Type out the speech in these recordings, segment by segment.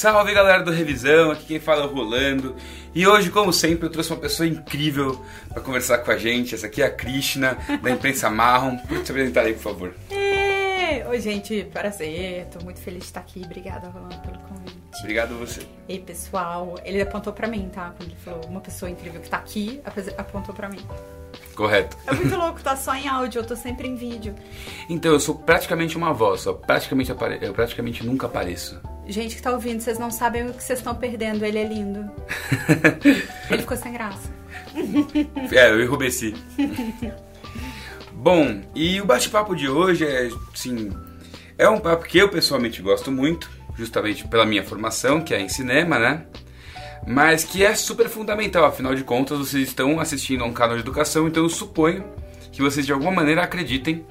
Salve galera do Revisão, aqui quem fala é o Rolando. E hoje, como sempre, eu trouxe uma pessoa incrível para conversar com a gente. Essa aqui é a Krishna, da imprensa Marrom. Pode se apresentar aí, por favor. Oi, gente, prazer. Tô muito feliz de estar aqui. Obrigada, Rolando, pelo convite. Obrigado a você. Ei, pessoal, ele apontou pra mim, tá? Quando ele falou uma pessoa incrível que tá aqui, apontou pra mim. Correto. É muito louco, tá só em áudio, eu tô sempre em vídeo. Então, eu sou praticamente uma voz, só praticamente eu praticamente nunca apareço. Gente que tá ouvindo, vocês não sabem o que vocês estão perdendo, ele é lindo. ele ficou sem graça. é, eu enrubesci. Bom, e o bate-papo de hoje é, sim, é um papo que eu pessoalmente gosto muito, justamente pela minha formação, que é em cinema, né? mas que é super fundamental, afinal de contas vocês estão assistindo a um canal de educação, então eu suponho que vocês de alguma maneira acreditem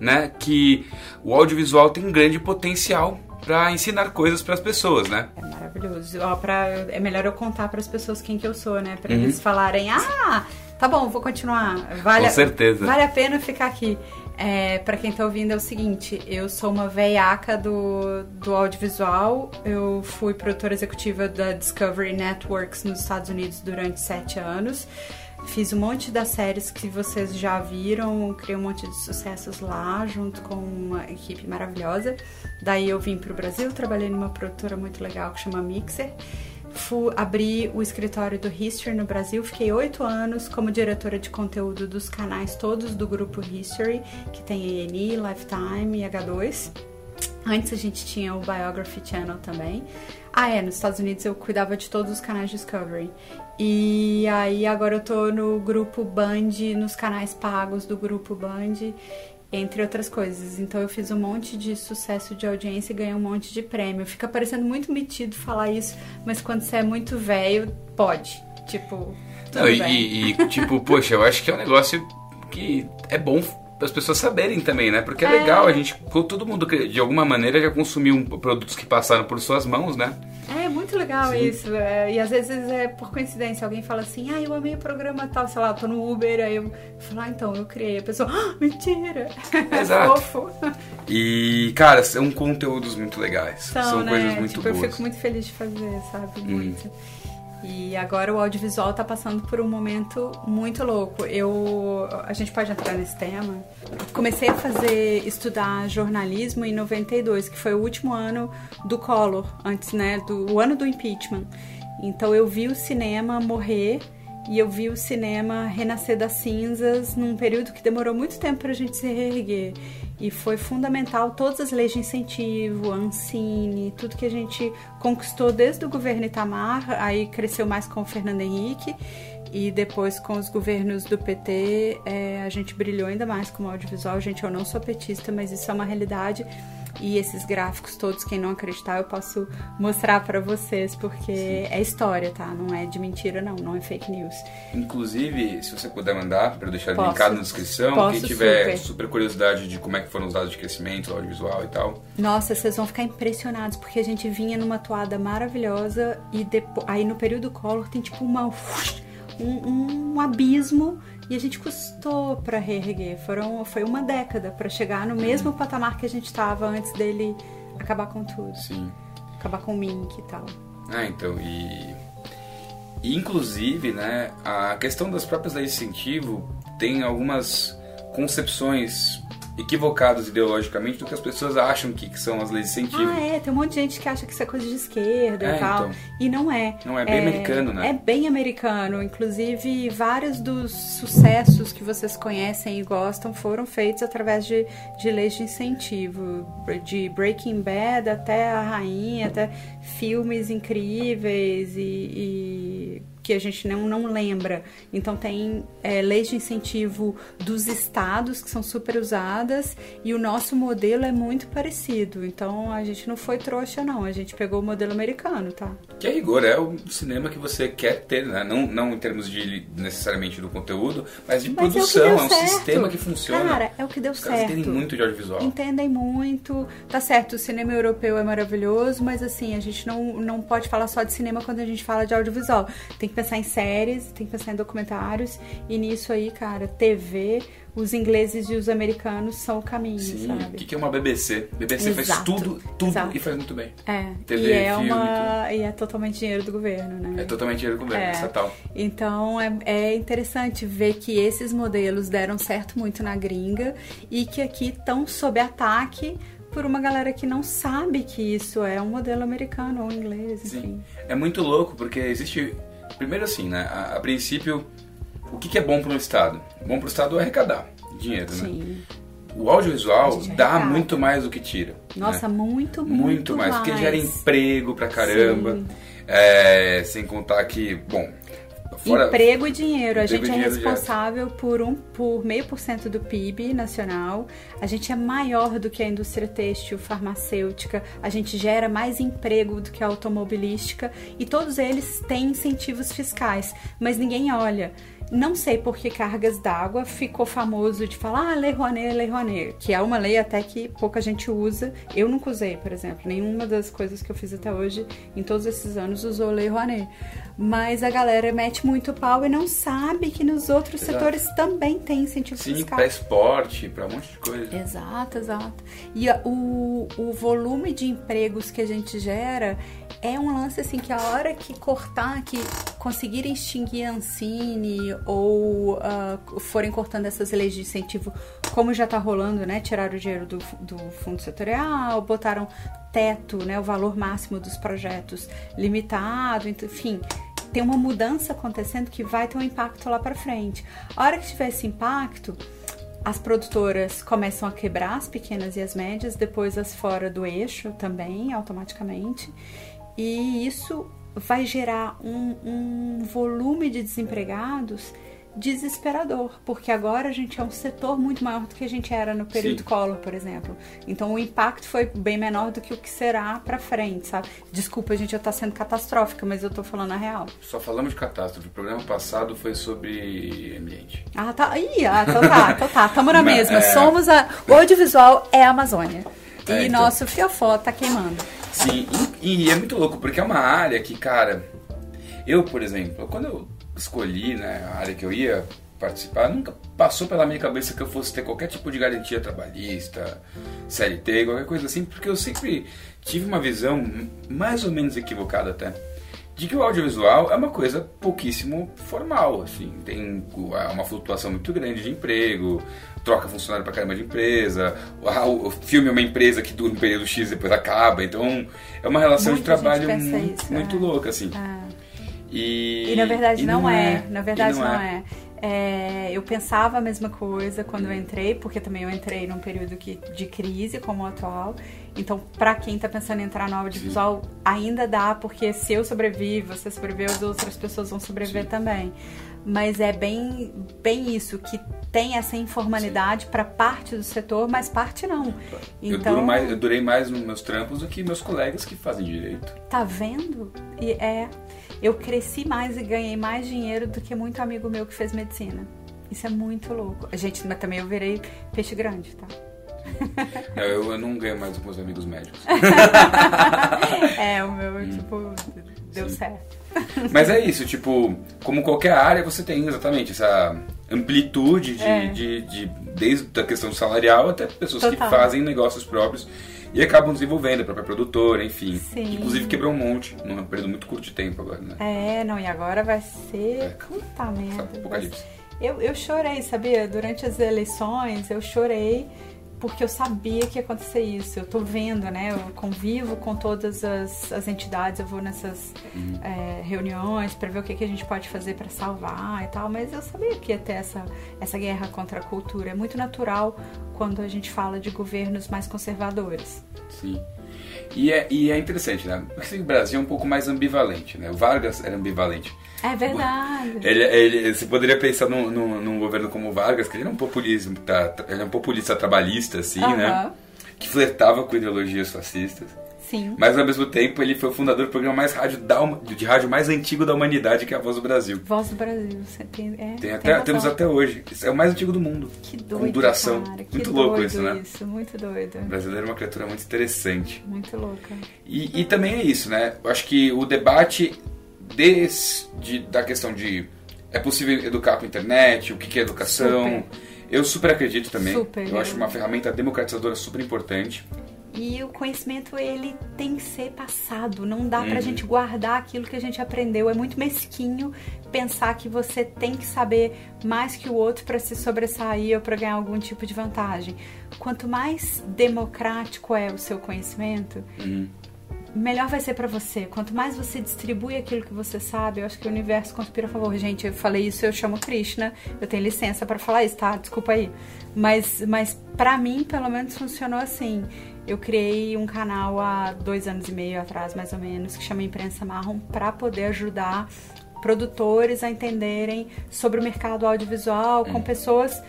né, que o audiovisual tem um grande potencial para ensinar coisas para as pessoas, né? É maravilhoso. Ó, pra, é melhor eu contar para as pessoas quem que eu sou, né? Para uhum. eles falarem, ah, tá bom, vou continuar. Vale, Com certeza. Vale a pena ficar aqui. É, para quem tá ouvindo é o seguinte, eu sou uma veiaca do, do audiovisual, eu fui produtora executiva da Discovery Networks nos Estados Unidos durante sete anos, fiz um monte das séries que vocês já viram, criei um monte de sucessos lá, junto com uma equipe maravilhosa. Daí eu vim pro Brasil, trabalhei numa produtora muito legal que chama Mixer, fui abri o escritório do History no Brasil. Fiquei oito anos como diretora de conteúdo dos canais todos do grupo History, que tem ENI, Lifetime e H2. Antes a gente tinha o Biography Channel também. Ah, é, nos Estados Unidos eu cuidava de todos os canais Discovery. E aí agora eu tô no grupo Band, nos canais pagos do grupo Band entre outras coisas. Então eu fiz um monte de sucesso de audiência e ganhei um monte de prêmio. Fica parecendo muito metido falar isso, mas quando você é muito velho, pode. Tipo. Não, e, e, tipo, poxa, eu acho que é um negócio que é bom as pessoas saberem também, né? Porque é, é, legal, a gente, todo mundo de alguma maneira já consumiu produtos que passaram por suas mãos, né? É muito legal Sim. isso. É, e às vezes é por coincidência, alguém fala assim, ah, eu amei o programa tal, sei lá, eu tô no Uber, aí eu falo, ah, então, eu criei. A pessoa, ah, mentira! Exato. fofo. E, cara, são conteúdos muito legais. São, são né? coisas muito tipo, boas. Eu fico muito feliz de fazer, sabe? Hum. E agora o audiovisual está passando por um momento muito louco. Eu, a gente pode entrar nesse tema. Comecei a fazer estudar jornalismo em 92, que foi o último ano do Collor, antes, né, do o ano do impeachment. Então eu vi o cinema morrer e eu vi o cinema renascer das cinzas num período que demorou muito tempo para a gente se reerguer. E foi fundamental todas as leis de incentivo, Ancine, tudo que a gente conquistou desde o governo Itamar, aí cresceu mais com o Fernando Henrique e depois com os governos do PT é, a gente brilhou ainda mais como audiovisual. Gente, eu não sou petista, mas isso é uma realidade e esses gráficos todos, quem não acreditar, eu posso mostrar para vocês, porque Sim. é história, tá? Não é de mentira, não, não é fake news. Inclusive, se você puder mandar para deixar posso, linkado na descrição, quem tiver super. super. curiosidade de como é que foram os dados de crescimento audiovisual e tal. Nossa, vocês vão ficar impressionados, porque a gente vinha numa toada maravilhosa e depois, aí no período Collor tem tipo uma um, um abismo e a gente custou para reerguer. Foram, foi uma década para chegar no mesmo uhum. patamar que a gente estava antes dele acabar com tudo. Sim. Acabar com o Mink e tal. Ah, então, e... e. Inclusive, né, a questão das próprias leis de incentivo tem algumas concepções equivocados ideologicamente do que as pessoas acham que, que são as leis de incentivo. Ah, é, tem um monte de gente que acha que isso é coisa de esquerda é, e tal. Então, e não é. Não é bem é, americano, né? É bem americano. Inclusive, vários dos sucessos que vocês conhecem e gostam foram feitos através de, de leis de incentivo. De Breaking Bad até a rainha, até filmes incríveis e, e que a gente não, não lembra. Então tem é, leis de incentivo dos estados que são super usadas e o nosso modelo é muito parecido. Então a gente não foi trouxa não, a gente pegou o modelo americano, tá? Que é rigor, é o cinema que você quer ter, né? Não, não em termos de necessariamente do conteúdo, mas de mas produção, é, é um certo. sistema que funciona. Cara, é o que deu Os certo. Entendem muito de audiovisual. Entendem muito. Tá certo, o cinema europeu é maravilhoso, mas assim, a gente não, não pode falar só de cinema quando a gente fala de audiovisual. Tem que pensar em séries, tem que pensar em documentários. E nisso aí, cara, TV, os ingleses e os americanos são o caminho, Sim, sabe? o que, é uma BBC? BBC faz Exato, tudo, tudo exato. e faz muito bem. É, TV, e é filme, uma e é totalmente dinheiro do governo, né? É totalmente dinheiro do governo, É. estatal. Então é, é interessante ver que esses modelos deram certo muito na gringa e que aqui estão sob ataque por uma galera que não sabe que isso é um modelo americano ou inglês, enfim. Sim. É muito louco porque existe. Primeiro assim, né? A, a princípio, o que, que é bom para um Estado? Bom para o Estado é arrecadar dinheiro, né? Sim. O audiovisual dá muito mais do que tira. Nossa, né? muito, muito, muito mais. Porque gera emprego pra caramba. É, sem contar que, bom. Fora, Emprego e dinheiro. A Emprego gente e é dinheiro responsável por um por meio por cento do PIB nacional. A gente é maior do que a indústria têxtil, farmacêutica. A gente gera mais emprego do que a automobilística e todos eles têm incentivos fiscais, mas ninguém olha. Não sei por que cargas d'água ficou famoso de falar ah, Lei Rouanet, Lei Rouanet, que é uma lei até que pouca gente usa. Eu nunca usei, por exemplo. Nenhuma das coisas que eu fiz até hoje, em todos esses anos, usou Lei Rouanet. Mas a galera mete muito pau e não sabe que nos outros Exato. setores também tem incentivo sim, fiscal. pra esporte, pra um monte de coisa. Exato, exato. E o, o volume de empregos que a gente gera é um lance assim que a hora que cortar, que conseguirem extinguir a Ancine ou ah, forem cortando essas leis de incentivo, como já tá rolando, né? Tiraram o dinheiro do, do fundo setorial, botaram teto, né? O valor máximo dos projetos limitado, então, enfim tem uma mudança acontecendo que vai ter um impacto lá para frente. A hora que tiver esse impacto, as produtoras começam a quebrar as pequenas e as médias, depois as fora do eixo também, automaticamente. E isso vai gerar um, um volume de desempregados desesperador, porque agora a gente é um setor muito maior do que a gente era no período Sim. Collor, por exemplo. Então o impacto foi bem menor do que o que será pra frente, sabe? Desculpa, gente, eu tá sendo catastrófica, mas eu tô falando a real. Só falamos de catástrofe. O programa passado foi sobre ambiente. Ah, tá. Ih, ah, então tá, então tá. Tamo na mesma. é. Somos a. O audiovisual é a Amazônia. E É, então. nosso fiofó tá queimando. Sim, e, e é muito louco, porque é uma área que, cara, eu, por exemplo, quando eu escolhi né, a área que eu ia participar, nunca passou pela minha cabeça que eu fosse ter qualquer tipo de garantia trabalhista, CLT, qualquer coisa assim, porque eu sempre tive uma visão mais ou menos equivocada até. De que o audiovisual é uma coisa pouquíssimo formal, assim, tem uma flutuação muito grande de emprego, troca funcionário pra caramba de empresa, o o filme é uma empresa que dura um período X e depois acaba, então é uma relação Muita de trabalho muito, isso, muito é. louca, assim. Ah. E, E na verdade e não, é. Na E verdade não, é. É, Eu pensava a mesma coisa quando eu entrei, porque também eu entrei num período que, de crise como o atual. Então, pra quem tá pensando em entrar no audiovisual, ainda dá, porque se eu sobrevivo, você sobreviveu, as outras pessoas vão sobreviver Sim. também. Mas é bem, bem isso, que tem essa informalidade pra parte do setor, mas parte não. Eu, Então, duro mais, eu durei mais nos meus trampos do que meus colegas que fazem direito. Tá vendo? E é. Eu cresci mais e ganhei mais dinheiro do que muito amigo meu que fez medicina. Isso é muito louco. A gente, mas também eu virei peixe grande, tá? Não, eu, eu não ganho mais que meus amigos médicos. é, o meu, tipo, deu Hum. Sim. certo. Mas é isso, tipo, como qualquer área, você tem exatamente essa amplitude de, É. de, de- desde a questão salarial até pessoas Total. que fazem negócios próprios e acabam desenvolvendo a própria produtora, enfim. Sim. Inclusive quebrou um monte num período muito curto de tempo agora, né? É, não, e agora vai ser. É. Puta merda. Apocalipse. Eu, eu chorei, sabia? Durante as eleições, eu chorei porque eu sabia que ia acontecer isso. Eu tô vendo, né? Eu convivo com todas as, as entidades, eu vou nessas Uhum. é, reuniões para ver o que, que a gente pode fazer para salvar e tal, mas eu sabia que ia ter essa, essa guerra contra a cultura. É muito natural quando a gente fala de governos mais conservadores. Sim. E é, e é interessante, né? Porque o Brasil é um pouco mais ambivalente, né? O Vargas era ambivalente. É verdade. Ele, ele, você poderia pensar num, num, num governo como o Vargas, que ele é um populismo, tá, ele é um populista trabalhista, assim, né? Aham. Que flertava com ideologias fascistas. Sim. Mas ao mesmo tempo ele foi o fundador do programa mais rádio da, de rádio mais antigo da humanidade, que é a Voz do Brasil. Voz do Brasil. Você tem, é, Tem até, temos até hoje. Isso é o mais antigo do mundo. Que doido, com duração. cara, muito louco isso, né? Isso, muito doido. O brasileiro é uma criatura muito interessante. Muito louca. E, e também é isso, né? Eu acho que o debate desse, de, da questão de é possível educar com a internet, o que, que é educação. Super. Eu super acredito também. Super. Eu acho uma ferramenta democratizadora super importante. E o conhecimento, ele tem que ser passado. Não dá pra Uhum. gente guardar aquilo que a gente aprendeu. É muito mesquinho pensar que você tem que saber mais que o outro para se sobressair ou para ganhar algum tipo de vantagem. Quanto mais democrático é o seu conhecimento, Uhum. melhor vai ser pra você. Quanto mais você distribui aquilo que você sabe, eu acho que o universo conspira a favor. Gente, eu falei isso, eu chamo Krishna, eu tenho licença pra falar isso, tá? Desculpa aí. Mas, mas pra mim, pelo menos, funcionou assim. Eu criei um canal há dois anos e meio atrás, mais ou menos, que chama Imprensa Marrom, pra poder ajudar produtores a entenderem sobre o mercado audiovisual com pessoas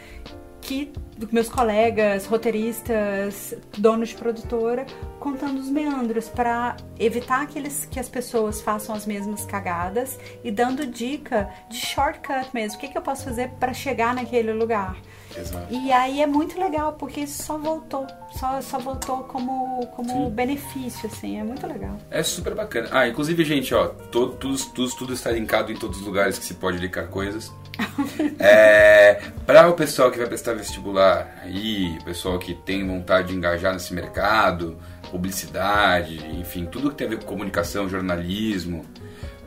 que meus colegas, roteiristas, donos de produtora, contando os meandros para evitar que, eles, que as pessoas façam as mesmas cagadas e dando dica de shortcut mesmo. O que, que eu posso fazer para chegar naquele lugar? Exato. E aí é muito legal, porque isso só voltou. Só, só voltou como, como benefício, assim. É muito legal. É super bacana. Ah, inclusive, gente, ó, tudo, tudo, tudo está linkado em todos os lugares que se pode linkar coisas. é, para o pessoal que vai prestar vestibular aí, o pessoal que tem vontade de engajar nesse mercado, publicidade, enfim, tudo que tem a ver com comunicação, jornalismo,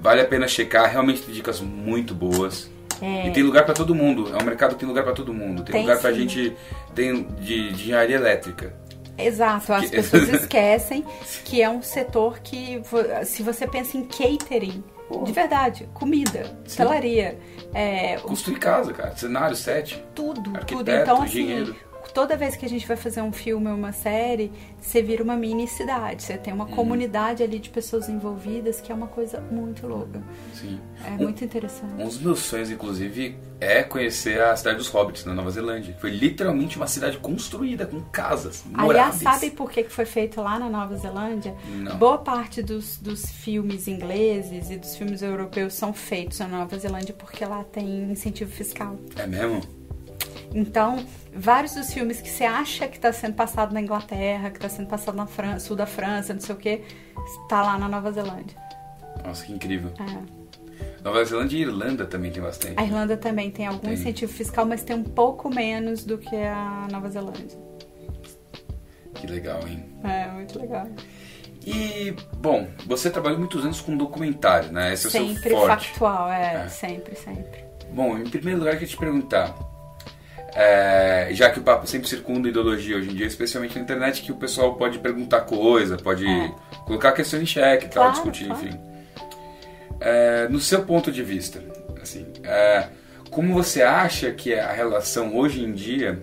vale a pena checar. Realmente tem dicas muito boas. É. E tem lugar para todo mundo. É um mercado que tem lugar para todo mundo. Tem, Tem lugar pra sim. gente. Tem de, de engenharia elétrica. Exato, as Que- pessoas esquecem que é um setor que, se você pensa em catering, de verdade, comida, hotelaria, é, Construir casa, cara. Cenário, set. tudo, tudo. Então, assim, engenheiro. Toda vez que a gente vai fazer um filme ou uma série, você vira uma mini cidade. Você tem uma Uhum. comunidade ali de pessoas envolvidas, que é uma coisa muito louca. Sim. É muito interessante. Um dos meus sonhos, inclusive, é conhecer a cidade dos Hobbits, na Nova Zelândia. Foi literalmente uma cidade construída com casas Aliás, sabe por que que foi feito lá na Nova Zelândia? Não. Boa parte dos, dos filmes ingleses e dos filmes europeus são feitos na Nova Zelândia porque lá tem incentivo fiscal. É mesmo? Então, vários dos filmes que você acha que está sendo passado na Inglaterra, que está sendo passado na Fran- sul da França, não sei o que, está lá na Nova Zelândia. Nossa, que incrível. É. Nova Zelândia e Irlanda também tem bastante. A Irlanda também tem algum Tem. incentivo fiscal, mas tem um pouco menos do que a Nova Zelândia. Que legal, hein? É, muito legal. E, bom, você trabalhou muitos anos com documentário, né? Esse é o sempre seu forte. factual, é, É. sempre, sempre. Bom, em primeiro lugar, eu queria te perguntar. É, já que o papo sempre circunda ideologia hoje em dia, especialmente na internet, que o pessoal pode perguntar coisa, pode É. colocar questões em xeque e tal, Claro, discutir, claro. enfim. É, no seu ponto de vista, assim, é, como você acha que é a relação hoje em dia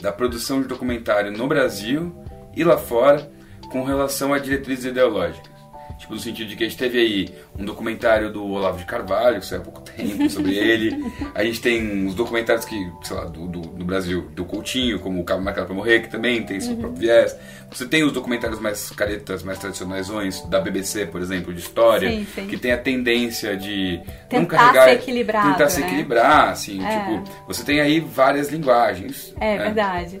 da produção de documentário no Brasil e lá fora com relação a diretrizes ideológicas? Tipo, no sentido de que a gente teve aí um documentário do Olavo de Carvalho, que saiu há pouco tempo, sobre ele. A gente tem uns documentários que, sei lá, do, do, do Brasil, do Coutinho, como o Cabo Marcado pra Morrer, que também tem seu próprio viés. Você tem os documentários mais caretas, mais tradicionais, da BBC, por exemplo, de história, Sim, sim. que tem a tendência de não Tentar carregar... ser equilibrado, Tentar se né? equilibrar, assim, É. tipo, você tem aí várias linguagens. É né? verdade.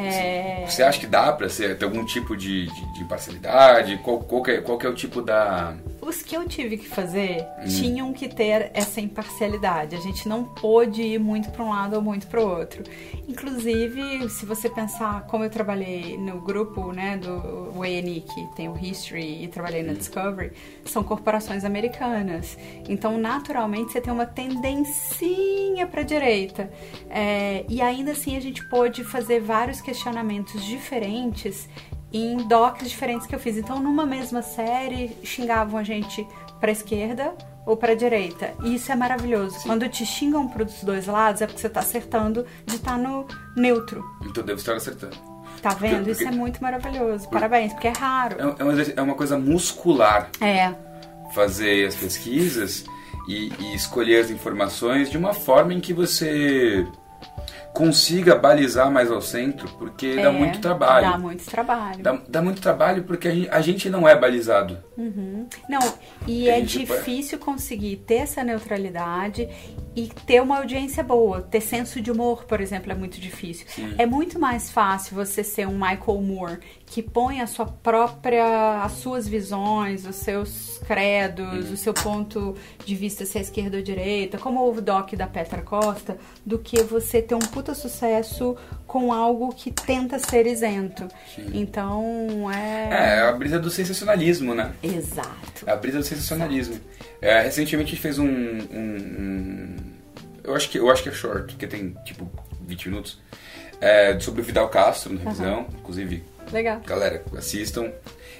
É, Você acha que dá pra ser, ter algum tipo de, de, de imparcialidade? Qual, qual, é, qual é o tipo da. Os que eu tive que fazer Hum. tinham que ter essa imparcialidade. A gente não pôde ir muito para um lado ou muito para o outro. Inclusive, se você pensar como eu trabalhei no grupo né, do ENI, que tem o History, e trabalhei na Discovery, são corporações americanas. Então, naturalmente, você tem uma tendencinha para direita. É, e ainda assim, a gente pôde fazer vários questionamentos diferentes em docs diferentes que eu fiz. Então, numa mesma série, xingavam a gente pra esquerda ou pra direita. E isso é maravilhoso. Quando te xingam pros dois lados, é porque você tá acertando de estar no neutro. Então devo estar acertando. Tá vendo? Porque- Isso é muito maravilhoso. Parabéns, porque é raro. É, é, uma, é uma coisa muscular É, fazer as pesquisas e, e escolher as informações de uma forma em que você consiga balizar mais ao centro, porque dá é, muito trabalho. Dá muito trabalho. Dá, dá muito trabalho porque a gente, a gente não é balizado. Não, e é pode- difícil conseguir ter essa neutralidade e ter uma audiência boa. Ter senso de humor, por exemplo, é muito difícil. Sim. É muito mais fácil você ser um Michael Moore que põe a sua própria, as suas visões, os seus credos, o seu ponto de vista se é esquerda ou direita, como o doc da Petra Costa, do que você ter um puta sucesso com algo que tenta ser isento. Então, é... É, a brisa do sensacionalismo, né? Exato. A brisa do sensacionalismo. É, recentemente a gente fez um, um- um- eu acho que eu acho que é short, porque tem tipo 20 minutos. é, sobre o Vidal Castro na revisão. Inclusive, Legal, galera, assistam.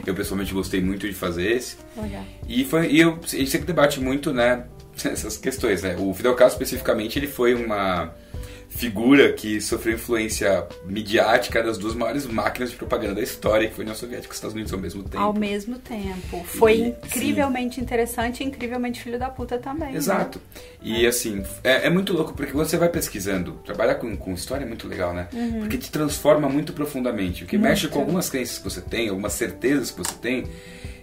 Eu pessoalmente gostei muito de fazer esse. legal. E, foi, e eu, a gente sempre debate muito, né, essas questões, né? O Fidel Castro, especificamente, ele foi uma figura que sofreu influência midiática das duas maiores máquinas de propaganda da história, que foi a União Soviética e os Estados Unidos ao mesmo tempo. Ao mesmo tempo. Foi E- incrivelmente interessante e incrivelmente filho da puta também. né? Exato. E assim, é, é muito louco, porque quando você vai pesquisando, trabalhar com, com história é muito legal, né? Porque te transforma muito profundamente. O que mexe com algumas crenças que você tem, algumas certezas que você tem,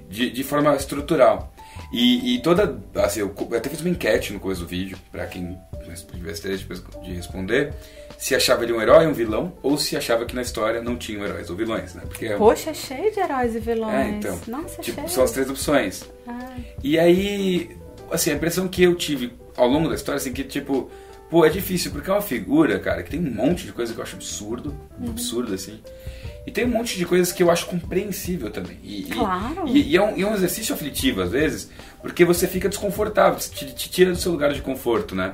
de, de forma estrutural. E, e toda. Assim, eu, até fiz uma enquete no começo do vídeo, pra quem tivesse interesse de, de responder, se achava ele um herói, um vilão, ou se achava que na história não tinham heróis ou vilões, né? Porque é- Poxa, é cheio de heróis e vilões. é, então. Nossa, tipo, cheio. são as três opções. Ai. E aí, assim, a impressão que eu tive ao longo da história, assim, que tipo, pô, é difícil, porque é uma figura, cara, que tem um monte de coisa que eu acho absurdo, Uhum. absurdo, assim. E tem um monte de coisas que eu acho compreensível também. E, Claro. E, e é, um, e é um exercício aflitivo, às vezes, porque você fica desconfortável, você te, te tira do seu lugar de conforto, né?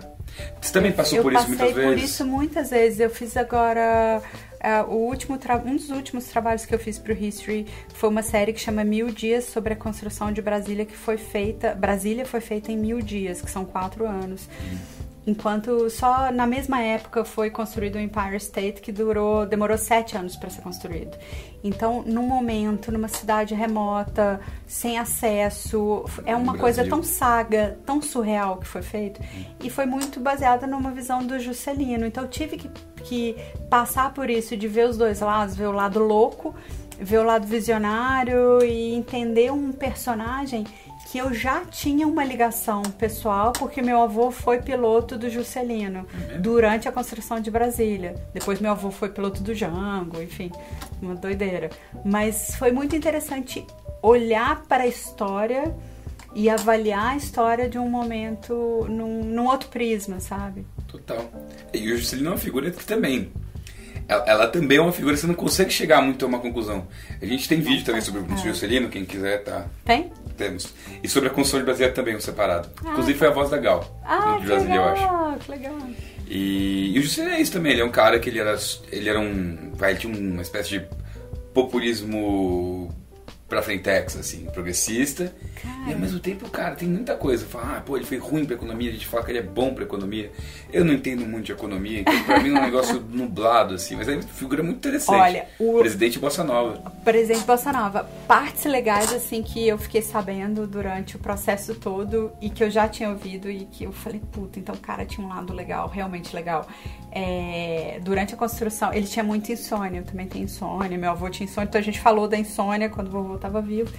Você também passou eu por isso passei muitas por vezes. isso muitas vezes. Eu fiz agora. é, o último um dos últimos trabalhos que eu fiz pro History foi uma série que chama Mil Dias sobre a construção de Brasília, que foi feita. Brasília foi feita em mil dias, que são quatro anos. Enquanto só na mesma época foi construído o Empire State, que durou, demorou sete anos para ser construído. Então, num momento, numa cidade remota, sem acesso, é uma coisa tão saga, tão surreal que foi feito. E foi muito baseada numa visão do Juscelino. Então eu tive que, que passar por isso, de ver os dois lados, ver o lado louco, ver o lado visionário e entender um personagem que eu já tinha uma ligação pessoal, porque meu avô foi piloto do Juscelino durante a construção de Brasília. Depois meu avô foi piloto do Jango, enfim, uma doideira. Mas foi muito interessante olhar para a história e avaliar a história de um momento num, num outro prisma, sabe? Total. E o Juscelino é uma figura que também. Ela, ela também é uma figura que você não consegue chegar muito a uma conclusão. A gente tem vídeo também sobre o Juscelino, quem quiser, tá? Tem? Temos. E sobre a construção de Brasília também, um separado. Ah. Inclusive foi a voz da Gal, Ah, do que Brasília, eu acho. legal, que legal. E, e o Juscelino é isso também, ele é um cara que ele era, ele era um, vai, ele tinha uma espécie de populismo pra frentex, assim, progressista. E ao mesmo tempo, cara, tem muita coisa. Fala, ah, pô, ele foi ruim pra economia, a gente fala que ele é bom pra economia. Eu não entendo muito de economia, então pra mim é um negócio nublado, assim, mas é uma figura muito interessante. Olha, o- Presidente Bossa Nova. Presidente Bossa Nova, partes legais assim que eu fiquei sabendo durante o processo todo e que eu já tinha ouvido e que eu falei, puta, então o cara tinha um lado legal, realmente legal. É, durante a construção, ele tinha muita insônia, eu também tenho insônia, meu avô tinha insônia, então a gente falou da insônia quando o vovô estava vivo.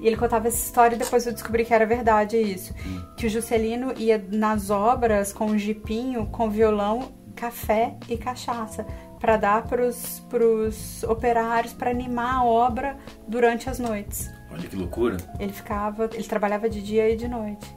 E ele contava essa história e depois eu descobri que era verdade isso. Que o Juscelino ia nas obras com um jipinho, com violão, café e cachaça para dar pros, pros operários para animar a obra durante as noites. Olha que loucura. Ele ficava, ele trabalhava de dia e de noite.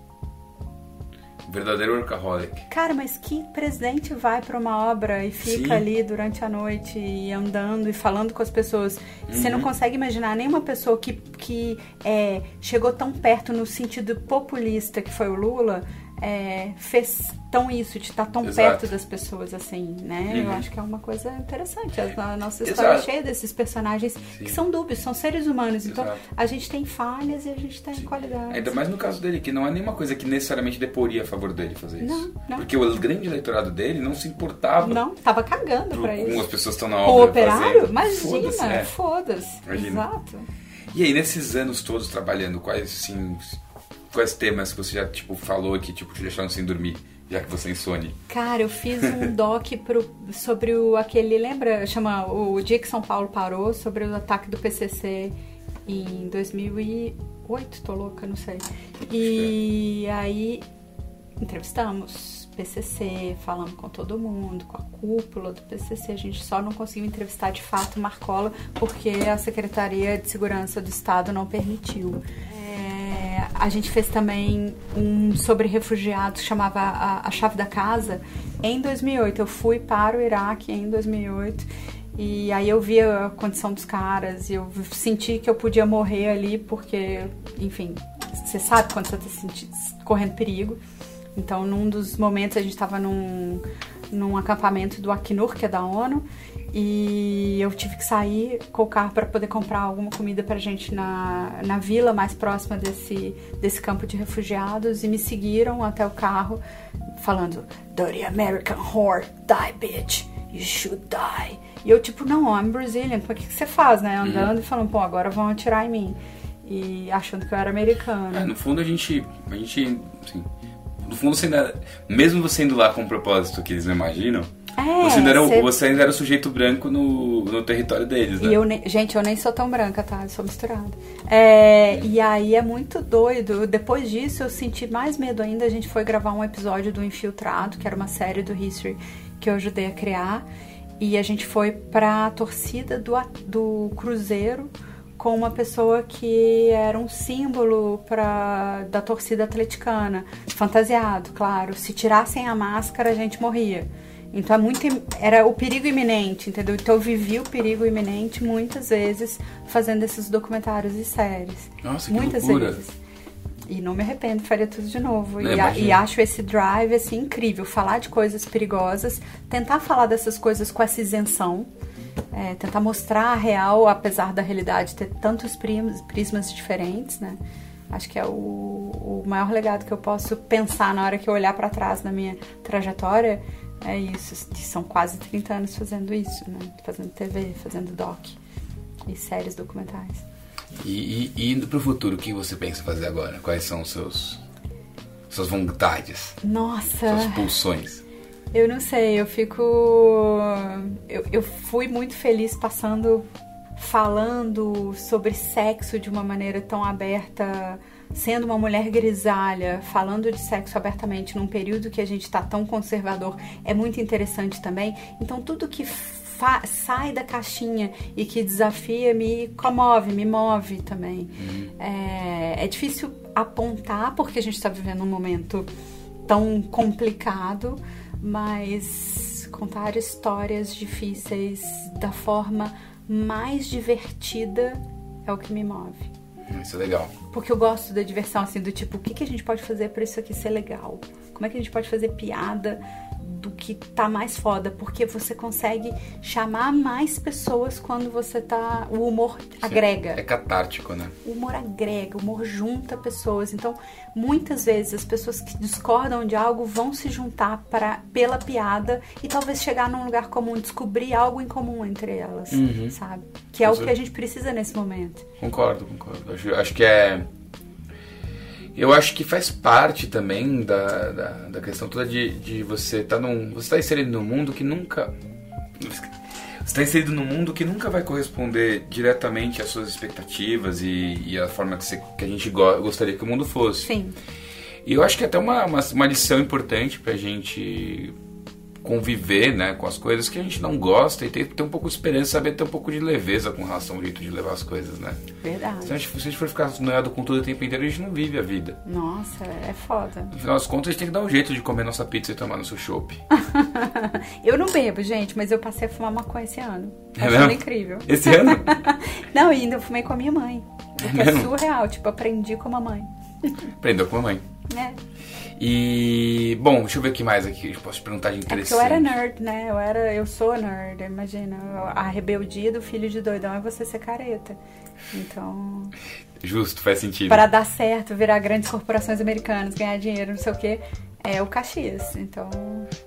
Verdadeiro workaholic. Cara, mas que presidente vai para uma obra e fica Sim. ali durante a noite e andando e falando com as pessoas? Você Uhum. não consegue imaginar nenhuma pessoa que, que é, chegou tão perto no sentido populista que foi o Lula, é, fez tão isso, de estar tão Exato. perto das pessoas assim, né? Eu Uhum. acho que é uma coisa interessante. A, nossa história é Exato. cheia desses personagens que são dúbios, são seres humanos. Então Exato. a gente tem falhas e a gente tem qualidades. Ainda mais no caso dele, que não é nenhuma coisa que necessariamente deporia a favor dele fazer isso. Não. Porque o grande eleitorado dele não se importava Não, tava cagando pro- pra isso. as pessoas estão na Com o obra operário? fazendo. Foda-se, Imagina, é. foda-se. Imagina. Exato. E aí, nesses anos todos trabalhando, quais, assim, quais temas que você já, tipo, falou que, tipo, te deixaram sem dormir, já que você é insone? Cara, eu fiz um doc pro, sobre o, aquele, lembra, chama O Dia que São Paulo Parou, sobre o ataque do PCC em 2008, tô louca, não sei. E aí entrevistamos PCC, falamos com todo mundo, com a cúpula do PCC. A gente só não conseguiu entrevistar de fato Marcola porque a Secretaria de Segurança do Estado não permitiu. A gente fez também um sobre refugiados chamava a, a Chave da Casa em 2008. Eu fui para o Iraque em 2008 e aí eu vi a condição dos caras e eu senti que eu podia morrer ali porque, enfim, você sabe quando você está correndo perigo. Então, num dos momentos, a gente estava num, num acampamento do Acnur, que é da ONU, e eu tive que sair com o carro para poder comprar alguma comida para gente na, na vila mais próxima desse, desse campo de refugiados e me seguiram até o carro falando Dirty American whore, die bitch, you should die. E eu tipo, não, I'm Brazilian, o que, que você faz, né? Andando uhum. e falando, pô, agora vão atirar em mim. E achando que eu era americana. É, no fundo a gente, a gente, assim, no fundo você ainda, mesmo você indo lá com o propósito que eles não imaginam, é, você, ainda era, você... você ainda era sujeito branco no, no território deles, né? E eu ne... Gente, eu nem sou tão branca, tá? Eu sou misturada. É, e aí é muito doido. Depois disso, eu senti mais medo ainda. A gente foi gravar um episódio do Infiltrado, que era uma série do History que eu ajudei a criar. E a gente foi pra torcida do, do Cruzeiro com uma pessoa que era um símbolo pra, da torcida atleticana, fantasiado, claro. Se tirassem a máscara, a gente morria. Então é muito era o perigo iminente, entendeu? Então eu vivi o perigo iminente muitas vezes fazendo esses documentários e séries. Nossa, que muitas loucura. vezes. E não me arrependo, faria tudo de novo. E, a, e, acho esse drive assim incrível, falar de coisas perigosas, tentar falar dessas coisas com essa isenção é, tentar mostrar a real, apesar da realidade ter tantos prismas, prismas diferentes, né? Acho que é o, o maior legado que eu posso pensar na hora que eu olhar para trás na minha trajetória. É isso, são quase 30 anos fazendo isso, né? Fazendo TV, fazendo doc e séries documentais. E, e, e indo pro futuro, o que você pensa fazer agora? Quais são os seus suas vontades? Nossa! Suas pulsões? Eu não sei, eu fico. Eu, eu fui muito feliz passando, falando sobre sexo de uma maneira tão aberta, sendo uma mulher grisalha, falando de sexo abertamente num período que a gente está tão conservador, é muito interessante também. Então, tudo que sai da caixinha e que desafia me comove, me move também. Uhum. É, é difícil apontar, porque a gente está vivendo um momento tão complicado mas contar histórias difíceis da forma mais divertida é o que me move. Isso é legal. Porque eu gosto da diversão, assim, do tipo, o que, que a gente pode fazer para isso aqui ser legal? Como é que a gente pode fazer piada do que tá mais foda, porque você consegue chamar mais pessoas quando você tá. O humor Sim, agrega. É catártico, né? O humor agrega, o humor junta pessoas. Então, muitas vezes as pessoas que discordam de algo vão se juntar para pela piada e talvez chegar num lugar comum, descobrir algo em comum entre elas, uhum. sabe? Que é o que a gente precisa nesse momento. Concordo, concordo. Acho, acho que é eu acho que faz parte também da, da, da questão toda de, de você estar tá num. Você está inserido num mundo que nunca. Você está inserido num mundo que nunca vai corresponder diretamente às suas expectativas e, e à forma que, você, que a gente go, gostaria que o mundo fosse. Sim. E eu acho que é até uma, uma, uma lição importante para a gente conviver né, com as coisas que a gente não gosta e ter, ter um pouco de esperança, saber ter um pouco de leveza com relação ao jeito de levar as coisas, né? Verdade. Se a, gente, se a gente for ficar noiado com tudo o tempo inteiro, a gente não vive a vida. Nossa, é foda. No final das contas, a gente tem que dar um jeito de comer nossa pizza e tomar nosso chopp. eu não bebo, gente, mas eu passei a fumar maconha esse ano. É Achando mesmo? incrível. Esse ano? não, ainda eu fumei com a minha mãe. É, é surreal, tipo, aprendi com a mamãe. Aprendeu com a mamãe. É. E, bom, deixa eu ver o que mais aqui eu posso perguntar de interessante. É eu era nerd, né? Eu, era, eu sou nerd, imagina. A rebeldia do filho de doidão é você ser careta. Então... Justo, faz sentido. Para dar certo, virar grandes corporações americanas, ganhar dinheiro, não sei o quê, é o Caxias, então...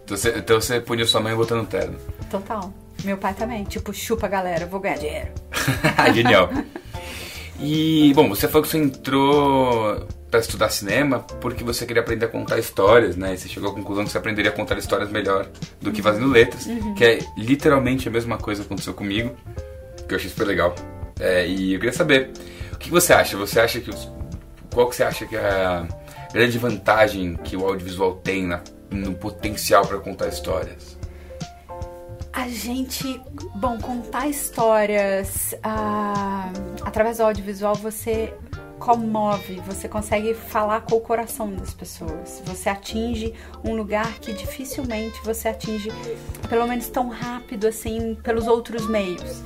Então você, então você puniu sua mãe botando terno. Total. Meu pai também, tipo, chupa galera, vou ganhar dinheiro. Genial. E, bom, você falou que você entrou para estudar cinema porque você queria aprender a contar histórias, né? E você chegou à conclusão que você aprenderia a contar histórias melhor do que fazendo letras, uhum. que é literalmente a mesma coisa que aconteceu comigo, que eu achei super legal. É, e eu queria saber, o que você acha? Você acha que os, qual que você acha que é a grande vantagem que o audiovisual tem na, no potencial para contar histórias? A gente, bom, contar histórias ah, através do audiovisual, você comove, você consegue falar com o coração das pessoas. Você atinge um lugar que dificilmente você atinge, pelo menos tão rápido assim, pelos outros meios.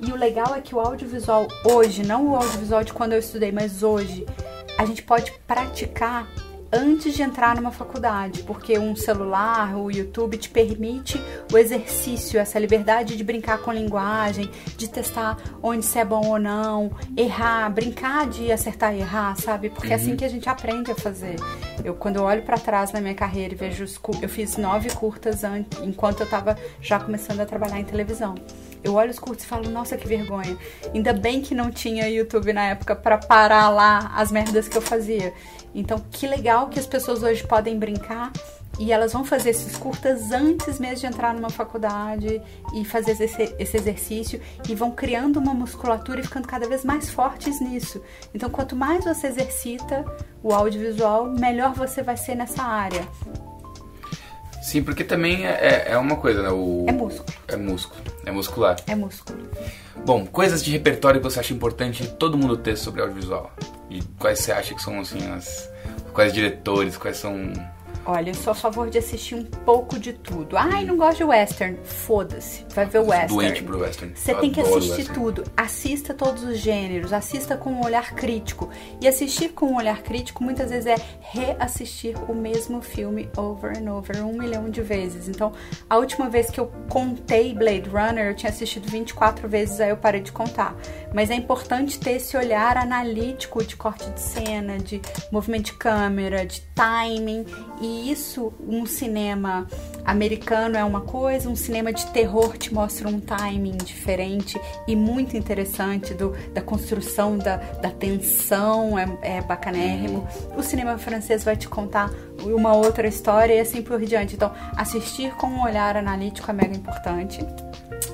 E o legal é que o audiovisual hoje, não o audiovisual de quando eu estudei, mas hoje, a gente pode praticar antes de entrar numa faculdade, porque um celular, o YouTube te permite o exercício, essa liberdade de brincar com linguagem, de testar onde se é bom ou não, errar, brincar de acertar e errar, sabe? Porque uhum. é assim uhum. que a gente aprende a fazer. Eu quando eu olho para trás na minha carreira e vejo os eu fiz nove curtas enquanto eu estava já começando a trabalhar em televisão. Eu olho os curtos e falo, nossa, que vergonha. Ainda bem que não tinha YouTube na época para parar lá as merdas que eu fazia. Então, que legal que as pessoas hoje podem brincar e elas vão fazer esses curtas antes mesmo de entrar numa faculdade e fazer esse, esse, exercício e vão criando uma musculatura e ficando cada vez mais fortes nisso. Então, quanto mais você exercita o audiovisual, melhor você vai ser nessa área. Sim, porque também é, é uma coisa, né? O... É músculo. É músculo. É muscular. É músculo. Bom, coisas de repertório que você acha importante todo mundo ter sobre audiovisual. E quais você acha que são, assim, as... Quais diretores, quais são Olha, eu sou a favor de assistir um pouco de tudo. Ai, não gosto de western. Foda-se. Vai ver western. Doente pro western. Você tem que assistir tudo. Assista todos os gêneros. Assista com um olhar crítico. E assistir com um olhar crítico muitas vezes é reassistir o mesmo filme over and over, um milhão de vezes. Então, a última vez que eu contei Blade Runner, eu tinha assistido 24 vezes, aí eu parei de contar. Mas é importante ter esse olhar analítico de corte de cena, de movimento de câmera, de timing e isso, um cinema americano é uma coisa, um cinema de terror te mostra um timing diferente e muito interessante do, da construção da, da tensão, é, é bacanérrimo. O cinema francês vai te contar uma outra história e assim por diante. Então, assistir com um olhar analítico é mega importante.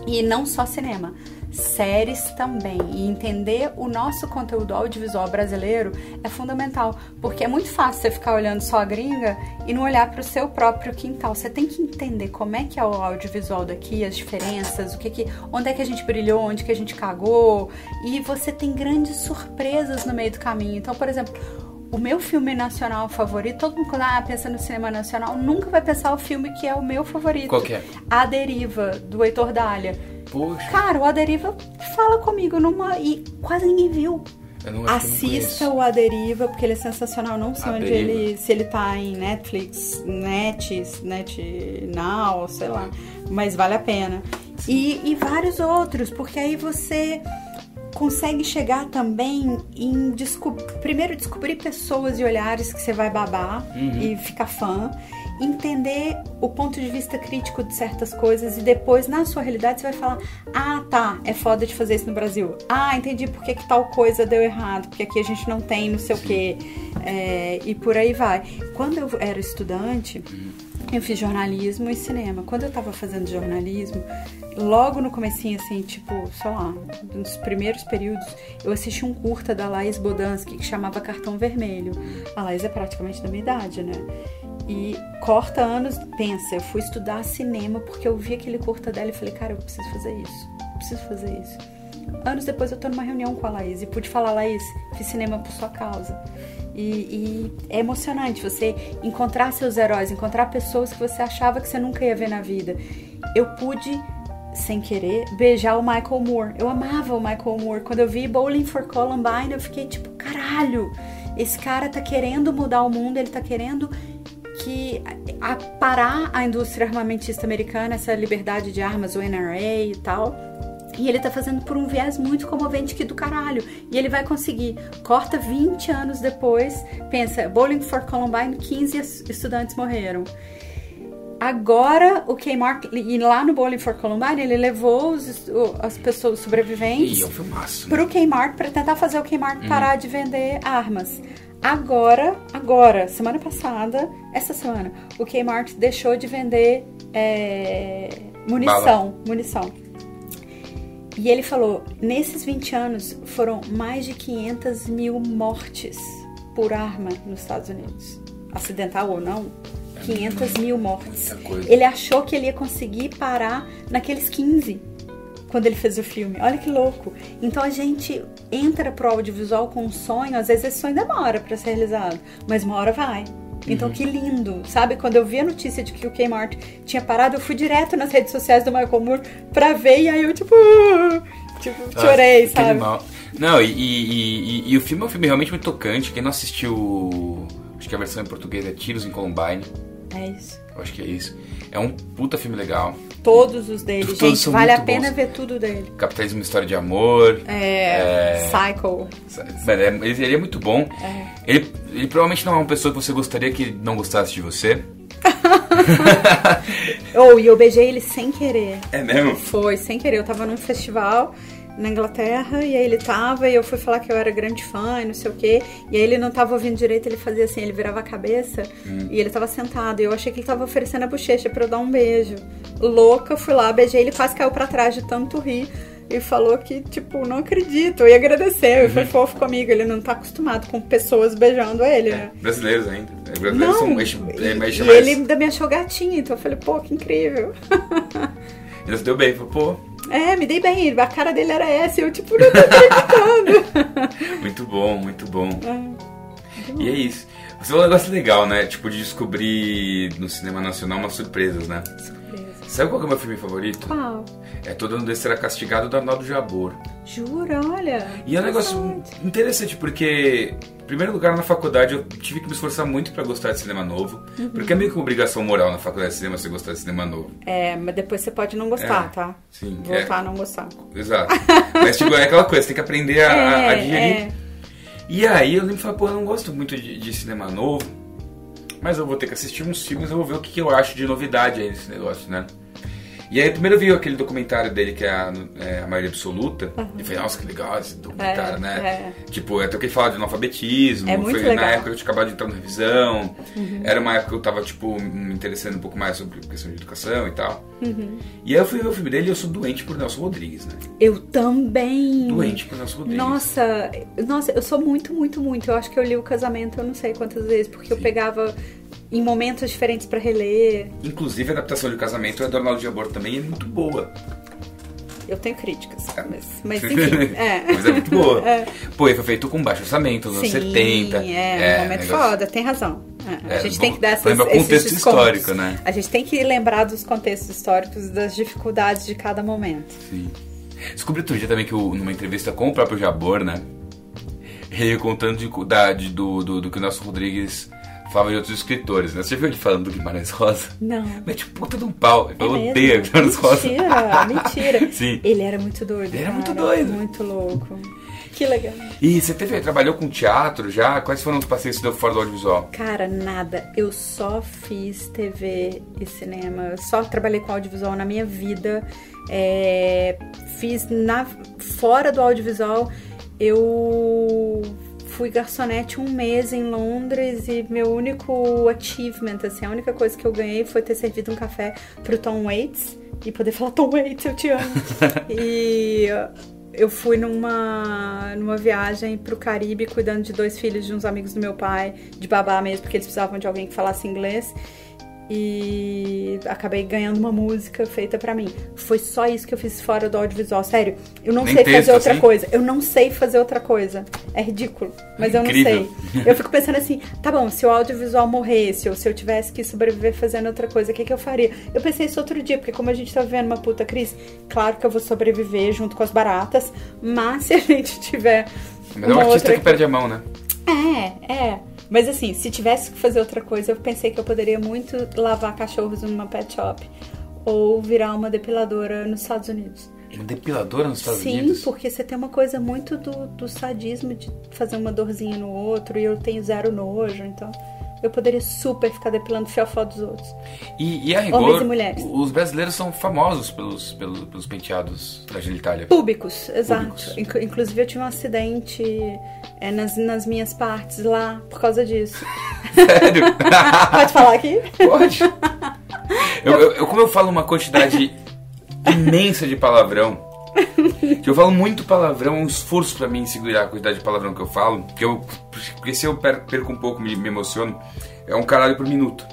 E não só cinema séries também. E entender o nosso conteúdo audiovisual brasileiro é fundamental, porque é muito fácil você ficar olhando só a gringa e não olhar para o seu próprio quintal. Você tem que entender como é que é o audiovisual daqui, as diferenças, o que que, onde é que a gente brilhou, onde que a gente cagou, e você tem grandes surpresas no meio do caminho. Então, por exemplo, o meu filme nacional favorito, todo mundo quando ah, pensa no cinema nacional, nunca vai pensar o filme que é o meu favorito. Qual que é? A Deriva, do Heitor Dália. Poxa. Cara, o A Deriva fala comigo numa. E quase ninguém viu. Assista o A Deriva, porque ele é sensacional. Não sei A onde Deriva. ele. Se ele tá em Netflix, Net, Net Now, sei lá. Mas vale a pena. E, e vários outros, porque aí você consegue chegar também em desco primeiro descobrir pessoas e olhares que você vai babar uhum. e ficar fã entender o ponto de vista crítico de certas coisas e depois, na sua realidade, você vai falar: ah, tá, é foda de fazer isso no Brasil. Ah, entendi por que, que tal coisa deu errado, porque aqui a gente não tem não sei o quê. É, e por aí vai. Quando eu era estudante, eu fiz jornalismo e cinema. Quando eu tava fazendo jornalismo, logo no comecinho, assim, tipo, sei lá, nos primeiros períodos, eu assisti um curta da Laís Bodansky que chamava Cartão Vermelho. A Laís é praticamente da minha idade, né? E corta anos, pensa, eu fui estudar cinema porque eu vi aquele curta dela e falei, cara, eu preciso fazer isso, preciso fazer isso. Anos depois eu tô numa reunião com a Laís e pude falar, Laís, fiz cinema por sua causa. E, e, é emocionante você encontrar seus heróis, encontrar pessoas que você achava que você nunca ia ver na vida. Eu pude, sem querer, beijar o Michael Moore. Eu amava o Michael Moore. Quando eu vi Bowling for Columbine, eu fiquei tipo, caralho, esse cara tá querendo mudar o mundo, ele tá querendo que a parar a indústria armamentista americana, essa liberdade de armas, o NRA e tal. E ele tá fazendo por um viés muito comovente que do caralho. E ele vai conseguir. Corta 20 anos depois, pensa, Bowling for Columbine, 15 estudantes morreram. Agora o Kmart, e lá no Bowling for Columbine, ele levou os, as pessoas sobreviventes e é um filmaço, né? pro Kmart para tentar fazer o Kmart uhum. parar de vender armas. Agora, agora, semana passada, essa semana, o Kmart deixou de vender é, munição, Bala. munição. E ele falou, nesses 20 anos foram mais de 500 mil mortes por arma nos Estados Unidos. Acidental ou não, 500 mil mortes. Coisa. Ele achou que ele ia conseguir parar naqueles 15 quando ele fez o filme. Olha que louco. Então a gente entra pro audiovisual com um sonho, às vezes esse sonho demora para ser realizado, mas uma hora vai. Então que lindo, sabe? Quando eu vi a notícia de que o Kmart tinha parado, eu fui direto nas redes sociais do Michael Moore pra ver e aí eu tipo, tipo chorei, Ah, que sabe? animal. Não, e, e- e- e o filme é um filme realmente muito tocante. Quem não assistiu, acho que a versão em português é Tiros em Columbine. É isso. Eu acho que é isso. É um puta filme legal. Todos os dele, Todos gente, são vale a pena bons. ver tudo dele. Capitalismo, história de amor. É, Cycle. Mano, é- Ele, ele é muito bom. É. Ele, ele provavelmente não é uma pessoa que você gostaria que não gostasse de você. Oh, e eu beijei ele sem querer. É mesmo? Foi, sem querer. Eu tava num festival na Inglaterra e aí ele tava e eu fui falar que eu era grande fã e não sei o quê. E aí ele não tava ouvindo direito, ele fazia assim, ele virava a cabeça e ele tava sentado. E eu achei que ele tava oferecendo a bochecha pra eu dar um beijo. Louca, fui lá, beijei ele, quase caiu pra trás de tanto rir. E falou que, tipo, não acredito. E agradeceu. E foi fofo comigo. Ele não tá acostumado com pessoas beijando ele, né? Brasileiros ainda. É, Brasileiros Não, são mais, é, mais, e, mais- ele ainda me achou gatinha, então eu falei, pô, que incrível. Ele se deu bem. Falou, pô, É, me dei bem, a cara dele era essa, eu tipo, não tô acreditando. muito bom, muito bom. É. E é isso. Você falou um negócio legal, né? Tipo, de descobrir no cinema nacional umas surpresas, né? Surpresa. Sabe qual que é o meu filme favorito? Qual? É Todo Mundo Será Castigado, do Arnaldo Jabor. Jura, olha. E é um negócio interessante. porque, em primeiro lugar, na faculdade eu tive que me esforçar muito pra gostar de cinema novo. Uhum. Porque é meio que uma obrigação moral na faculdade de cinema você gostar de cinema novo. É, mas depois você pode não gostar, É, tá? sim, Voltar é. a não gostar. Exato. Mas, tipo, é aquela coisa, você tem que aprender a, a- a É, digerir. é. E aí eu lembro e falei, pô, eu não gosto muito de, de cinema novo, mas eu vou ter que assistir uns filmes, eu vou ver o que, que eu acho de novidade aí nesse negócio, né? E aí primeiro eu vi aquele documentário dele que é a, é, a maioria absoluta. E falei, nossa, que legal esse documentário, É, né? Tipo, eu toquei falar de analfabetismo. É foi na legal. época que eu tinha acabado de entrar na revisão. Era uma época que eu tava, tipo, me interessando um pouco mais sobre questão de educação e tal. E aí eu fui ver o filme dele e eu sou doente por Nelson Rodrigues, né? Eu também. Doente por Nelson Rodrigues. Nossa, nossa, eu sou muito, muito, muito. Eu acho que eu li o casamento, eu não sei quantas vezes, porque eu Sim. pegava em momentos diferentes pra reler. Inclusive a adaptação de casamento é do Arnaldo Jabor também é muito boa. Eu tenho críticas, mas, mas enfim, é. Mas é muito boa. É. Pô, e foi feito com baixo orçamento, nos anos 70. É, um momento negócio- foda, tem razão. É, a É, gente bom, tem que dar essas, lembra contexto histórico, né? A gente tem que lembrar dos contextos históricos, das dificuldades de cada momento. Sim. Descobri outro dia também que o- numa entrevista com o próprio Jabor, né? Ele contando de, da, de- do, do, do que o Nelson Rodrigues falava de outros escritores, né? Você já viu ele falando do Guimarães Rosa? Não. Mete puta de um pau. Ele É falou, mesmo? odeia Guimarães Rosa. Mentira, mentira. Sim. Ele era muito doido. Ele era muito doido. Muito louco. Que legal. E você teve, trabalhou com teatro já? Quais foram os passeios que você deu fora do audiovisual? Cara, nada. Eu só fiz TV e cinema. Eu só trabalhei com audiovisual na minha vida. É, fiz na, fora do audiovisual. Eu fui garçonete um mês em Londres e meu único achievement, assim, a única coisa que eu ganhei foi ter servido um café pro Tom Waits e poder falar Tom Waits, eu te amo. e eu fui numa, numa viagem pro Caribe cuidando de dois filhos de uns amigos do meu pai, de babá mesmo, porque eles precisavam de alguém que falasse inglês. E acabei ganhando uma música feita pra mim. Foi só isso que eu fiz fora do audiovisual. Sério, eu não Nem sei texto, fazer outra assim? coisa. Eu não sei fazer outra coisa. É ridículo, mas eu não sei. Eu fico pensando assim, tá bom, se o audiovisual morresse ou se eu tivesse que sobreviver fazendo outra coisa, o que, que eu faria? Eu pensei isso outro dia, porque como a gente tá vivendo uma puta crise, claro que eu vou sobreviver junto com as baratas, mas se a gente tiver. Mas é um artista outra que perde a mão, né? é, é. Mas assim, se tivesse que fazer outra coisa, eu pensei que eu poderia muito lavar cachorros numa pet shop ou virar uma depiladora nos Estados Unidos. Depiladora nos Estados Sim, Unidos? porque você tem uma coisa muito do, do sadismo de fazer uma dorzinha no outro e eu tenho zero nojo, então eu poderia super ficar depilando fiofó dos outros. E, e a Homens rigor, e mulheres. os brasileiros são famosos pelos, pelos, pelos penteados da genitália. Públicos, exato. Públicos. Inc- Inclusive eu tive um acidente é, nas, nas minhas partes lá por causa disso. Sério? Pode falar aqui? Pode. Eu, eu- eu- como eu falo uma quantidade imensa de palavrão, que eu falo muito palavrão, é um esforço pra mim segurar a quantidade de palavrão que eu falo. Porque, eu, porque se eu perco um pouco, me, me emociono, é um caralho por minuto.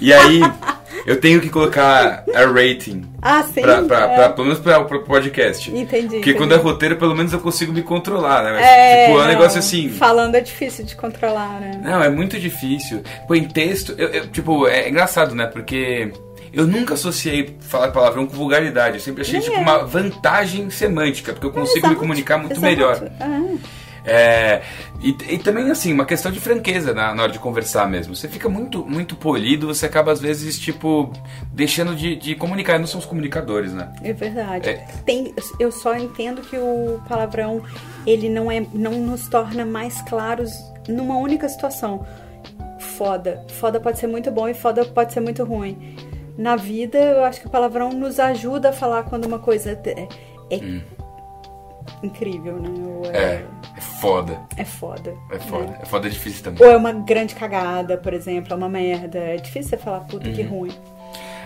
E aí, eu tenho que colocar a rating. Ah, sim. Pra, pra, é. pra- pelo menos pra, pro podcast. Entendi. Porque entendi. quando é roteiro, pelo menos eu consigo me controlar, né? Mas, É, tipo, é um negócio assim. Falando é difícil de controlar, né? Não, é muito difícil. Pô, em texto, eu, eu- tipo, é engraçado, né? Porque eu nunca associei falar palavrão com vulgaridade. Eu sempre achei, tipo, é. uma vantagem semântica, porque eu consigo me comunicar muito exato. melhor. É. É, e, e também, assim, uma questão de franqueza na, na hora de conversar mesmo. Você fica muito, muito polido, você acaba, às vezes, tipo, deixando de, de comunicar. Não somos comunicadores, né? É verdade. É. Tem, eu só entendo que o palavrão ele não é, não nos torna mais claros numa única situação. Foda, foda pode ser muito bom e foda pode ser muito ruim. Na vida, eu acho que o palavrão nos ajuda a falar quando uma coisa é, é incrível, né? Ou É, é, é foda. é foda. É foda. né? É foda é difícil também. Ou é uma grande cagada, por exemplo, é uma merda. É difícil você falar puta Uhum. que ruim.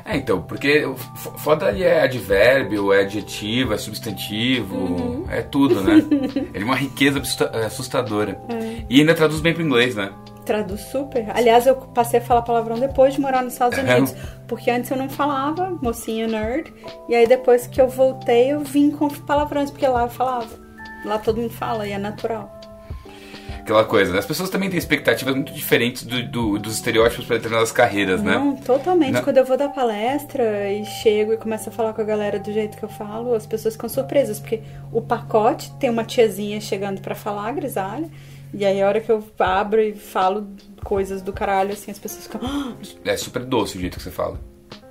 É, então, porque foda ali é advérbio, é adjetivo, é substantivo, é tudo, né? Ele é uma riqueza assusta- assustadora. E ainda traduz bem pro inglês, né? Traduz super. Aliás, eu passei a falar palavrão depois de morar nos Estados É Unidos. Porque antes eu não falava, mocinha nerd. E aí depois que eu voltei, eu vim com palavrões, porque lá eu falava. Lá todo mundo fala e é natural. Aquela coisa, né? As pessoas também têm expectativas muito diferentes do- do- dos estereótipos para determinadas carreiras, né? Não, totalmente. Não. Quando eu vou dar palestra e chego e começo a falar com a galera do jeito que eu falo, as pessoas ficam surpresas, porque o pacote tem uma tiazinha chegando pra falar, grisalha, e aí a hora que eu abro e falo coisas do caralho, assim, as pessoas ficam. "Ah, É super doce o jeito que você fala.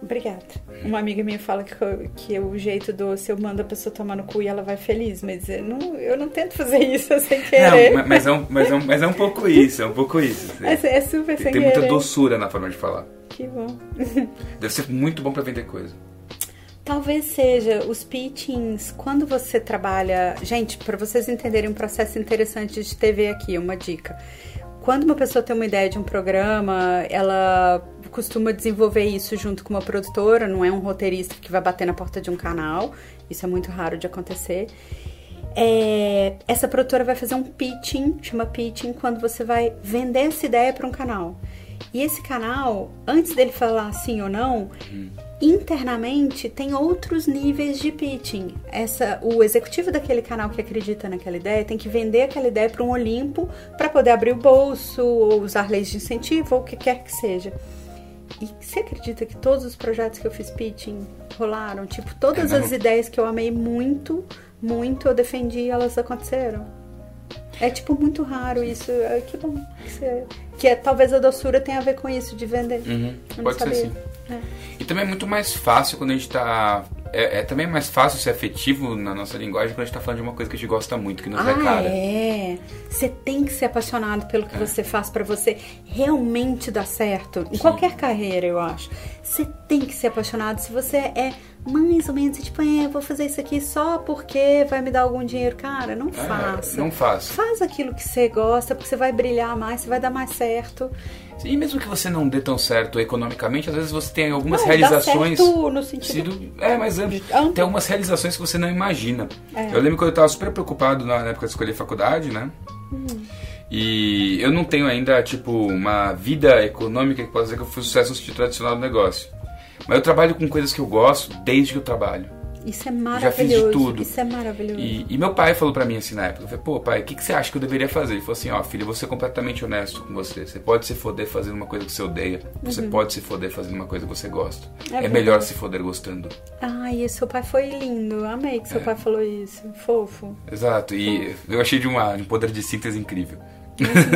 Obrigada. Uma amiga minha fala que, eu- que o jeito doce eu mando a pessoa tomar no cu e ela vai feliz, mas eu não, eu não tento fazer isso sem querer. Não, ma- mas é, um, mas, é um, mas é um pouco isso, é um pouco isso. É, é super Tem, sem tem querer. muita doçura na forma de falar. Que bom. Deve ser muito bom para vender coisa. Talvez seja os pitchings, quando você trabalha. Gente, para vocês entenderem um processo interessante de TV aqui, uma dica. Quando uma pessoa tem uma ideia de um programa, ela costuma desenvolver isso junto com uma produtora, não é um roteirista que vai bater na porta de um canal. Isso é muito raro de acontecer. É, essa produtora vai fazer um pitching, chama pitching, quando você vai vender essa ideia para um canal. E esse canal, antes dele falar sim ou não, internamente tem outros níveis de pitching. Essa, o executivo daquele canal que acredita naquela ideia tem que vender aquela ideia para um Olimpo para poder abrir o bolso ou usar leis de incentivo ou o que quer que seja. E você acredita que todos os projetos que eu fiz pitching rolaram? Tipo, todas É as ideias que eu amei muito, muito, eu defendi e elas aconteceram. É tipo muito raro isso. É, Que bom que, você- que é, talvez a doçura tenha a ver com isso, de vender. Uhum, Pode ser sabia. É. E também é muito mais fácil quando a gente tá. É, é também mais fácil ser afetivo na nossa linguagem quando a gente tá falando de uma coisa que a gente gosta muito, que nos é Ah, cara. é. Você tem que ser apaixonado pelo que você faz pra você realmente dar certo. Em qualquer carreira, eu acho. Você tem que ser apaixonado. Se você é mais ou menos tipo, é, vou fazer isso aqui só porque vai me dar algum dinheiro, cara, não É, faça. não faça. Faz aquilo que você gosta, porque você vai brilhar mais, você vai dar mais certo. E mesmo que você não dê tão certo economicamente, às vezes você tem algumas Não, dá realizações. certo no sentido sido- é, mas amplo. amplo. Tem algumas realizações que você não imagina. É. Eu lembro quando eu tava super preocupado na na época de escolher faculdade, né? Hum. E eu não tenho ainda, tipo, uma vida econômica que possa dizer que eu fui sucesso no sentido tradicional do negócio. Mas eu trabalho com coisas que eu gosto desde que eu trabalho. Isso é Já maravilhoso. fiz de tudo. Isso é maravilhoso. E, e meu pai falou pra mim assim na época, eu falei, pô pai, o que, que você acha que eu deveria fazer? Ele falou assim, ó filho, eu vou ser completamente honesto com você. Você pode se foder fazendo uma coisa que você odeia. Você pode se foder fazendo uma coisa que você gosta. Uhum. É É, melhor se foder gostando. Ai, e seu pai foi lindo. Amei É. que seu pai falou isso. Fofo. Exato, e eu achei de uma, de um poder de síntese incrível.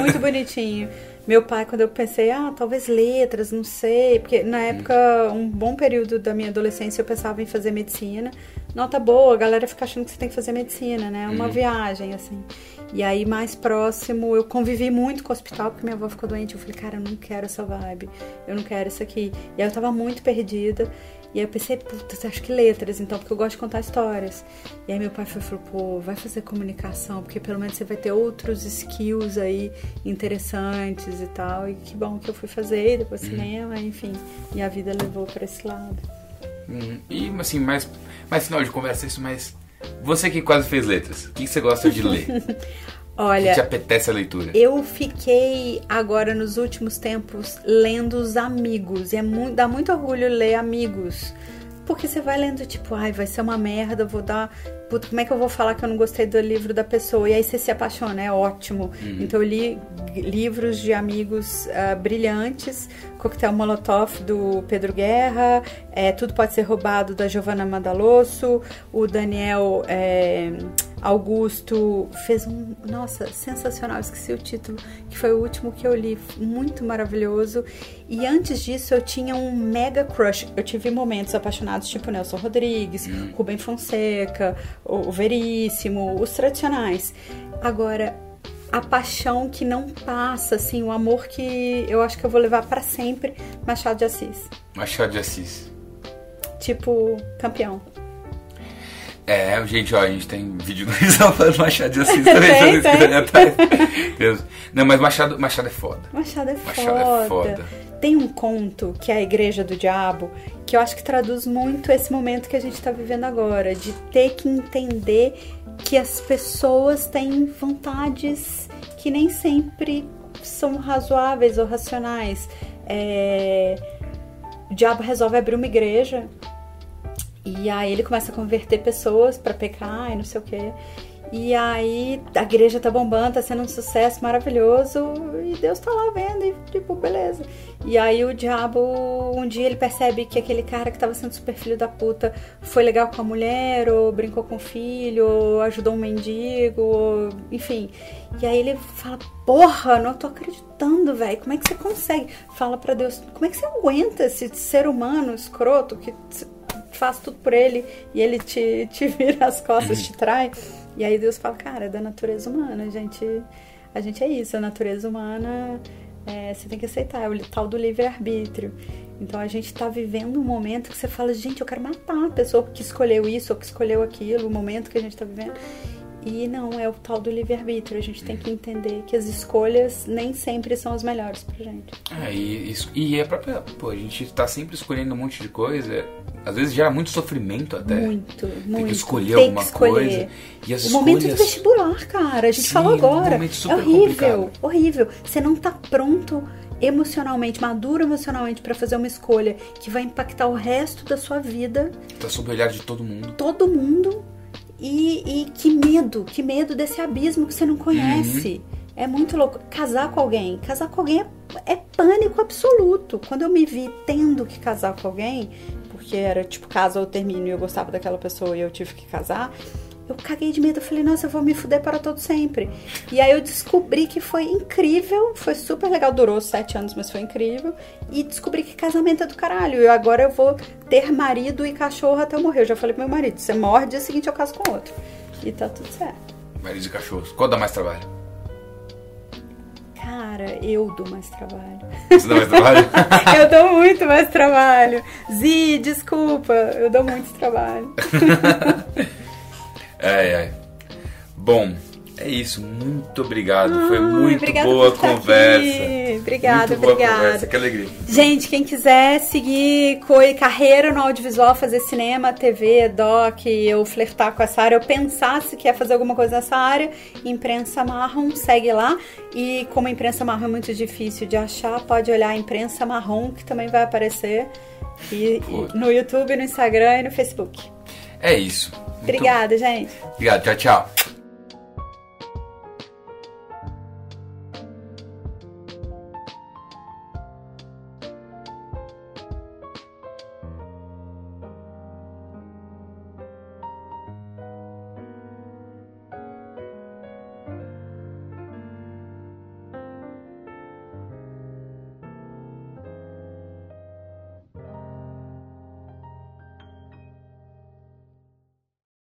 Muito bonitinho. Meu pai, quando eu pensei, ah, talvez letras, não sei, porque na época, um bom período da minha adolescência, eu pensava em fazer medicina. Nota boa, a galera fica achando que você tem que fazer medicina, né? É uma viagem, assim. E aí, mais próximo, eu convivi muito com o hospital, porque minha avó ficou doente. Eu falei, cara, eu não quero essa vibe, eu não quero isso aqui. E aí eu tava muito perdida. E aí eu pensei, puta, acho que letras, então, porque eu gosto de contar histórias. E aí meu pai foi, falou, pô, vai fazer comunicação, porque pelo menos você vai ter outros skills aí interessantes e tal. E que bom que eu fui fazer, depois cinema, enfim. Minha vida levou pra esse lado. Hum, E assim, mais, mais final de conversa, isso mais, Você que quase fez letras, o que você gosta de ler? Olha, que te apetece a leitura? Eu fiquei agora nos últimos tempos lendo os amigos. E é muito, dá muito orgulho ler amigos. Porque você vai lendo, tipo, ai, vai ser uma merda, vou dar. Puta, como é que eu vou falar que eu não gostei do livro da pessoa? E aí você se apaixona, é ótimo. Uhum. Então eu li livros de amigos uh, brilhantes, Coquetel Molotov do Pedro Guerra, é, Tudo Pode Ser Roubado da Giovanna Madalosso, o Daniel. É, Augusto fez um. Nossa, sensacional, esqueci o título, que foi o último que eu li, muito maravilhoso. E antes disso eu tinha um mega crush. Eu tive momentos apaixonados, tipo Nelson Rodrigues, hum. Rubem Fonseca, o Veríssimo, os tradicionais. Agora, a paixão que não passa, assim, o amor que eu acho que eu vou levar para sempre, Machado de Assis. Machado de Assis. Tipo, campeão. É, gente, ó, a gente tem vídeo no Rizal falando Machado de Assis também, tem, tem. atrás. Não, mas Machado, Machado é foda. Machado é Machado é foda. é foda. Tem um conto que é a Igreja do Diabo, que eu acho que traduz muito esse momento que a gente está vivendo agora, de ter que entender que as pessoas têm vontades que nem sempre são razoáveis ou racionais. É... O diabo resolve abrir uma igreja e aí ele começa a converter pessoas para pecar e não sei o quê. E aí a igreja tá bombando, tá sendo um sucesso maravilhoso e Deus tá lá vendo e tipo, beleza. E aí o diabo, um dia ele percebe que aquele cara que tava sendo super filho da puta foi legal com a mulher, ou brincou com o filho, ou ajudou um mendigo, ou, enfim. E aí ele fala, porra, não tô acreditando, velho, como é que você consegue? Fala para Deus, como é que você aguenta esse ser humano escroto que faz tudo por ele e ele te, te vira as costas, te trai. E aí Deus fala, cara, é da natureza humana, a gente, a gente é isso, a natureza humana é, você tem que aceitar, é o tal do livre-arbítrio. Então a gente tá vivendo um momento que você fala, gente, eu quero matar a pessoa que escolheu isso ou que escolheu aquilo, o momento que a gente tá vivendo. E não, é o tal do livre-arbítrio. A gente tem que entender que as escolhas nem sempre são as melhores pra gente. É, e, e é própria. Pô, a gente tá sempre escolhendo um monte de coisa. Às vezes gera muito sofrimento até. Muito, muito. Tem que escolher tem alguma que escolher. coisa. E as o escolhas... momento do vestibular, cara. A gente Sim, falou agora. Um é horrível, complicado. horrível. Você não tá pronto emocionalmente, maduro emocionalmente para fazer uma escolha que vai impactar o resto da sua vida. Tá sob o olhar de todo mundo. Todo mundo e, e, que medo, que medo desse abismo que você não conhece. Uhum. É muito louco. Casar com alguém. Casar com alguém é, é, pânico absoluto. Quando eu me vi tendo que casar com alguém, porque era tipo, casa ou termino e eu gostava daquela pessoa e eu tive que casar, eu caguei de medo. Eu falei, nossa, eu vou me fuder para todo sempre. E aí eu descobri que foi incrível, foi super legal. Durou sete anos, mas foi incrível. E descobri que casamento é do caralho. E agora eu vou ter marido e cachorro até eu morrer. Eu já falei pro meu marido: você morre, dia seguinte eu caso com outro. E tá tudo certo. Marido e cachorro. Qual dá mais trabalho? Cara, eu dou mais trabalho. Você dá mais trabalho? eu dou muito mais trabalho. Zi, desculpa, eu dou muito trabalho. Ai, ai. Bom, é isso. Muito obrigado. Ai, Foi muito boa conversa. Obrigada, muito obrigada. Conversa. Que alegria. Gente, quem quiser seguir coi carreira no audiovisual, fazer cinema, TV, doc, eu flertar com essa área, eu pensar se quer fazer alguma coisa nessa área, imprensa marrom, segue lá. E como a imprensa marrom é muito difícil de achar, pode olhar a imprensa marrom, que também vai aparecer. E, e no YouTube, no Instagram e no Facebook. É isso. Obrigada, gente. Obrigado, tchau, tchau.